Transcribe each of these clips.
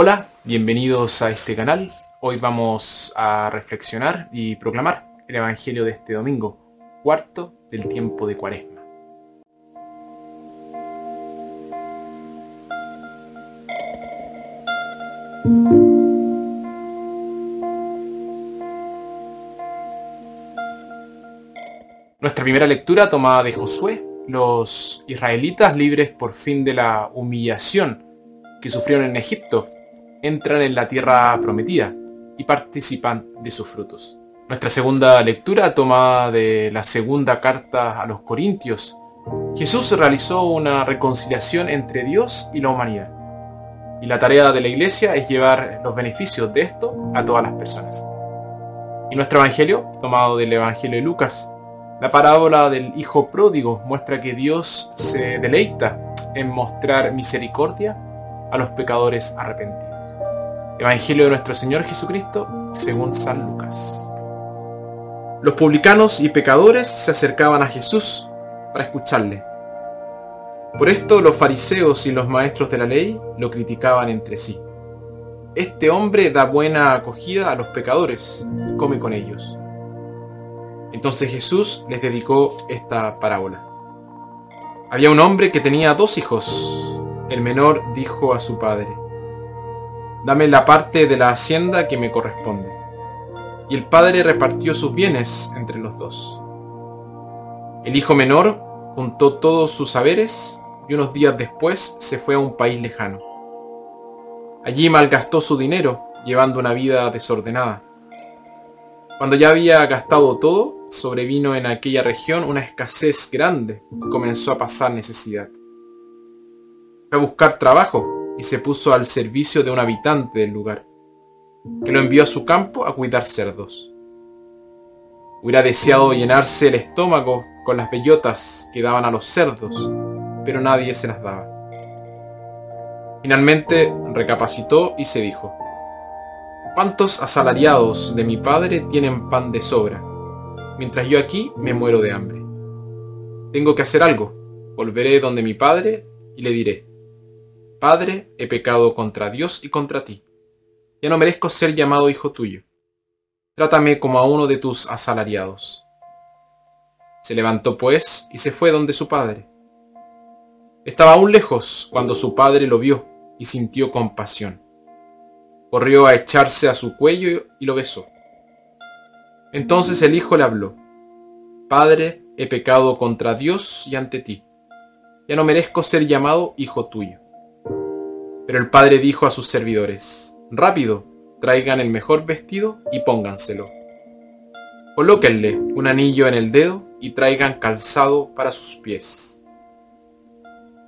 Hola, bienvenidos a este canal. Hoy vamos a reflexionar y proclamar el Evangelio de este domingo, cuarto del tiempo de Cuaresma. Nuestra primera lectura tomada de Josué, los israelitas libres por fin de la humillación que sufrieron en Egipto entran en la tierra prometida y participan de sus frutos. Nuestra segunda lectura, tomada de la segunda carta a los Corintios, Jesús realizó una reconciliación entre Dios y la humanidad. Y la tarea de la iglesia es llevar los beneficios de esto a todas las personas. Y nuestro Evangelio, tomado del Evangelio de Lucas, la parábola del Hijo Pródigo muestra que Dios se deleita en mostrar misericordia a los pecadores arrepentidos. Evangelio de nuestro Señor Jesucristo según San Lucas. Los publicanos y pecadores se acercaban a Jesús para escucharle. Por esto los fariseos y los maestros de la ley lo criticaban entre sí. Este hombre da buena acogida a los pecadores y come con ellos. Entonces Jesús les dedicó esta parábola. Había un hombre que tenía dos hijos. El menor dijo a su padre, dame la parte de la hacienda que me corresponde. Y el padre repartió sus bienes entre los dos. El hijo menor juntó todos sus saberes y unos días después se fue a un país lejano. Allí malgastó su dinero, llevando una vida desordenada. Cuando ya había gastado todo, sobrevino en aquella región una escasez grande y comenzó a pasar necesidad. Fue a buscar trabajo y se puso al servicio de un habitante del lugar, que lo envió a su campo a cuidar cerdos. Hubiera deseado llenarse el estómago con las bellotas que daban a los cerdos, pero nadie se las daba. Finalmente recapacitó y se dijo, ¿cuántos asalariados de mi padre tienen pan de sobra, mientras yo aquí me muero de hambre? Tengo que hacer algo, volveré donde mi padre y le diré, Padre, he pecado contra Dios y contra ti. Ya no merezco ser llamado hijo tuyo. Trátame como a uno de tus asalariados. Se levantó pues y se fue donde su padre. Estaba aún lejos cuando su padre lo vio y sintió compasión. Corrió a echarse a su cuello y lo besó. Entonces el hijo le habló. Padre, he pecado contra Dios y ante ti. Ya no merezco ser llamado hijo tuyo. Pero el padre dijo a sus servidores, rápido, traigan el mejor vestido y pónganselo. Colóquenle un anillo en el dedo y traigan calzado para sus pies.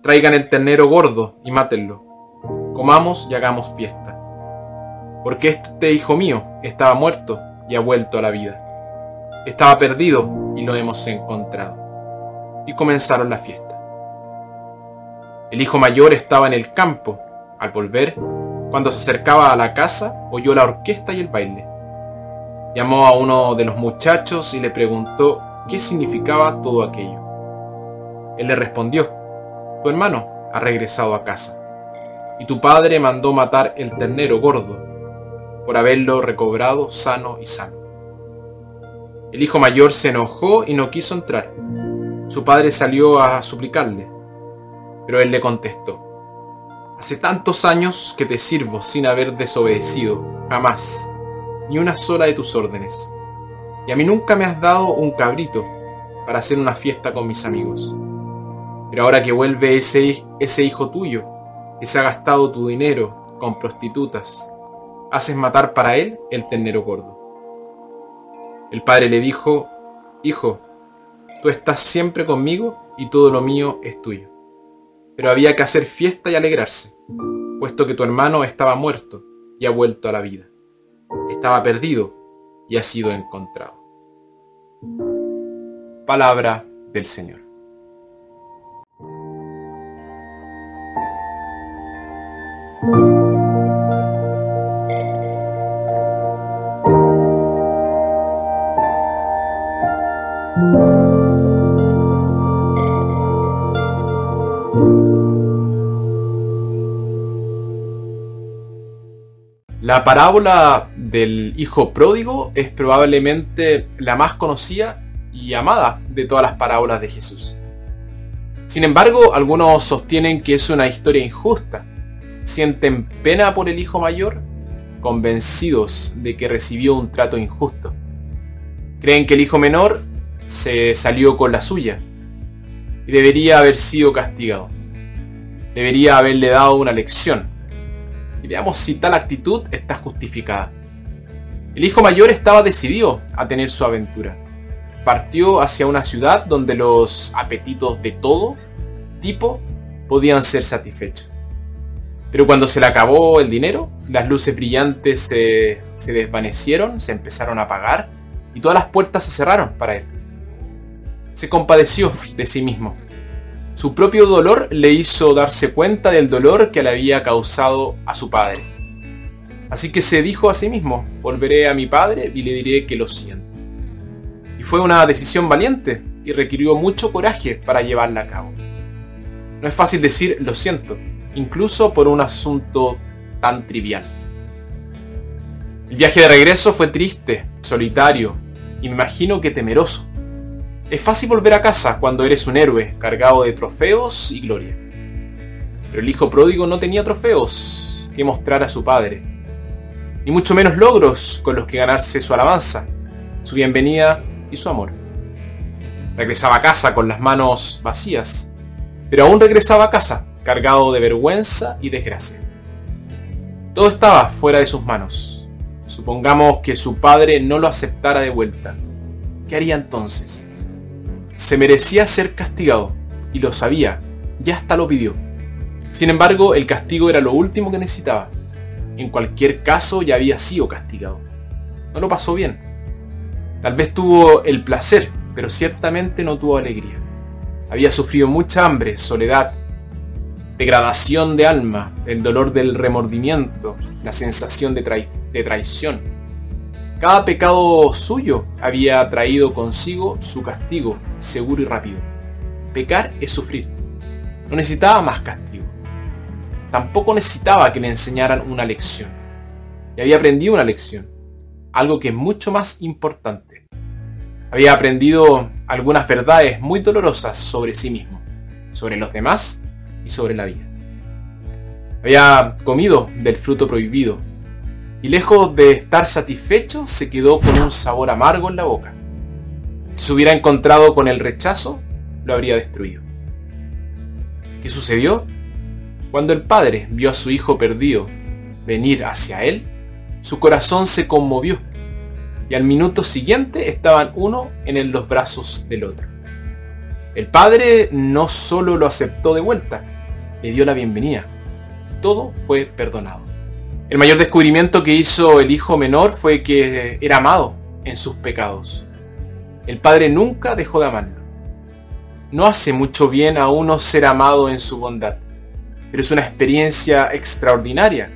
Traigan el ternero gordo y mátenlo. Comamos y hagamos fiesta. Porque este hijo mío estaba muerto y ha vuelto a la vida. Estaba perdido y lo hemos encontrado. Y comenzaron la fiesta. El hijo mayor estaba en el campo al volver, cuando se acercaba a la casa, oyó la orquesta y el baile. Llamó a uno de los muchachos y le preguntó qué significaba todo aquello. Él le respondió, tu hermano ha regresado a casa, y tu padre mandó matar el ternero gordo, por haberlo recobrado sano y sano. El hijo mayor se enojó y no quiso entrar. Su padre salió a suplicarle, pero él le contestó, Hace tantos años que te sirvo sin haber desobedecido, jamás, ni una sola de tus órdenes. Y a mí nunca me has dado un cabrito para hacer una fiesta con mis amigos. Pero ahora que vuelve ese, ese hijo tuyo, que se ha gastado tu dinero con prostitutas, haces matar para él el ternero gordo. El padre le dijo, Hijo, tú estás siempre conmigo y todo lo mío es tuyo pero había que hacer fiesta y alegrarse, puesto que tu hermano estaba muerto y ha vuelto a la vida. Estaba perdido y ha sido encontrado. Palabra del Señor. La parábola del hijo pródigo es probablemente la más conocida y amada de todas las parábolas de Jesús. Sin embargo, algunos sostienen que es una historia injusta. Sienten pena por el hijo mayor, convencidos de que recibió un trato injusto. Creen que el hijo menor se salió con la suya y debería haber sido castigado. Debería haberle dado una lección y veamos si tal actitud está justificada. El hijo mayor estaba decidido a tener su aventura. Partió hacia una ciudad donde los apetitos de todo tipo podían ser satisfechos. Pero cuando se le acabó el dinero, las luces brillantes se, se desvanecieron, se empezaron a apagar y todas las puertas se cerraron para él. Se compadeció de sí mismo su propio dolor le hizo darse cuenta del dolor que le había causado a su padre. Así que se dijo a sí mismo, volveré a mi padre y le diré que lo siento. Y fue una decisión valiente y requirió mucho coraje para llevarla a cabo. No es fácil decir lo siento, incluso por un asunto tan trivial. El viaje de regreso fue triste, solitario y me imagino que temeroso. Es fácil volver a casa cuando eres un héroe cargado de trofeos y gloria. Pero el hijo pródigo no tenía trofeos que mostrar a su padre, ni mucho menos logros con los que ganarse su alabanza, su bienvenida y su amor. Regresaba a casa con las manos vacías, pero aún regresaba a casa cargado de vergüenza y desgracia. Todo estaba fuera de sus manos. Supongamos que su padre no lo aceptara de vuelta. ¿Qué haría entonces? Se merecía ser castigado, y lo sabía, ya hasta lo pidió. Sin embargo, el castigo era lo último que necesitaba. En cualquier caso ya había sido castigado. No lo pasó bien. Tal vez tuvo el placer, pero ciertamente no tuvo alegría. Había sufrido mucha hambre, soledad, degradación de alma, el dolor del remordimiento, la sensación de, de traición. Cada pecado suyo había traído consigo su castigo, seguro y rápido. Pecar es sufrir. No necesitaba más castigo. Tampoco necesitaba que le enseñaran una lección. Y había aprendido una lección. Algo que es mucho más importante. Había aprendido algunas verdades muy dolorosas sobre sí mismo, sobre los demás y sobre la vida. Había comido del fruto prohibido y lejos de estar satisfecho se quedó con un sabor amargo en la boca. Si se hubiera encontrado con el rechazo, lo habría destruido. ¿Qué sucedió? Cuando el padre vio a su hijo perdido venir hacia él, su corazón se conmovió y al minuto siguiente estaban uno en los brazos del otro. El padre no solo lo aceptó de vuelta, le dio la bienvenida. Todo fue perdonado. El mayor descubrimiento que hizo el hijo menor fue que era amado en sus pecados. El padre nunca dejó de amarlo. No hace mucho bien a uno ser amado en su bondad, pero es una experiencia extraordinaria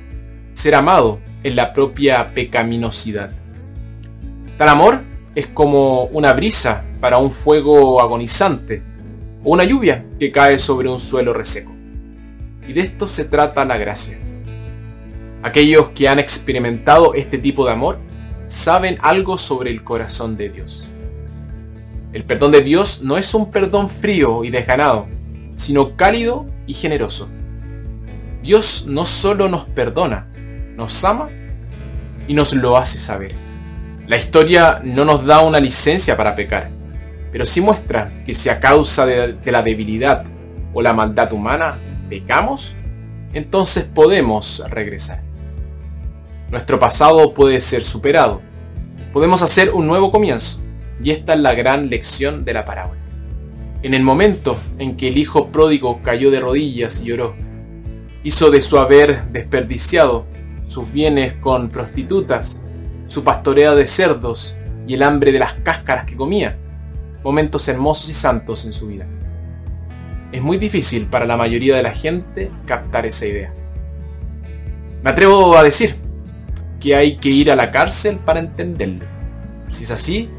ser amado en la propia pecaminosidad. Tal amor es como una brisa para un fuego agonizante o una lluvia que cae sobre un suelo reseco. Y de esto se trata la gracia. Aquellos que han experimentado este tipo de amor saben algo sobre el corazón de Dios. El perdón de Dios no es un perdón frío y desganado, sino cálido y generoso. Dios no solo nos perdona, nos ama y nos lo hace saber. La historia no nos da una licencia para pecar, pero sí muestra que si a causa de, de la debilidad o la maldad humana pecamos, entonces podemos regresar. Nuestro pasado puede ser superado. Podemos hacer un nuevo comienzo. Y esta es la gran lección de la parábola. En el momento en que el hijo pródigo cayó de rodillas y lloró, hizo de su haber desperdiciado sus bienes con prostitutas, su pastoreo de cerdos y el hambre de las cáscaras que comía, momentos hermosos y santos en su vida. Es muy difícil para la mayoría de la gente captar esa idea. Me atrevo a decir que hay que ir a la cárcel para entenderlo. Si es así,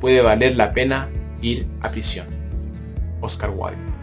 puede valer la pena ir a prisión. Oscar Wilde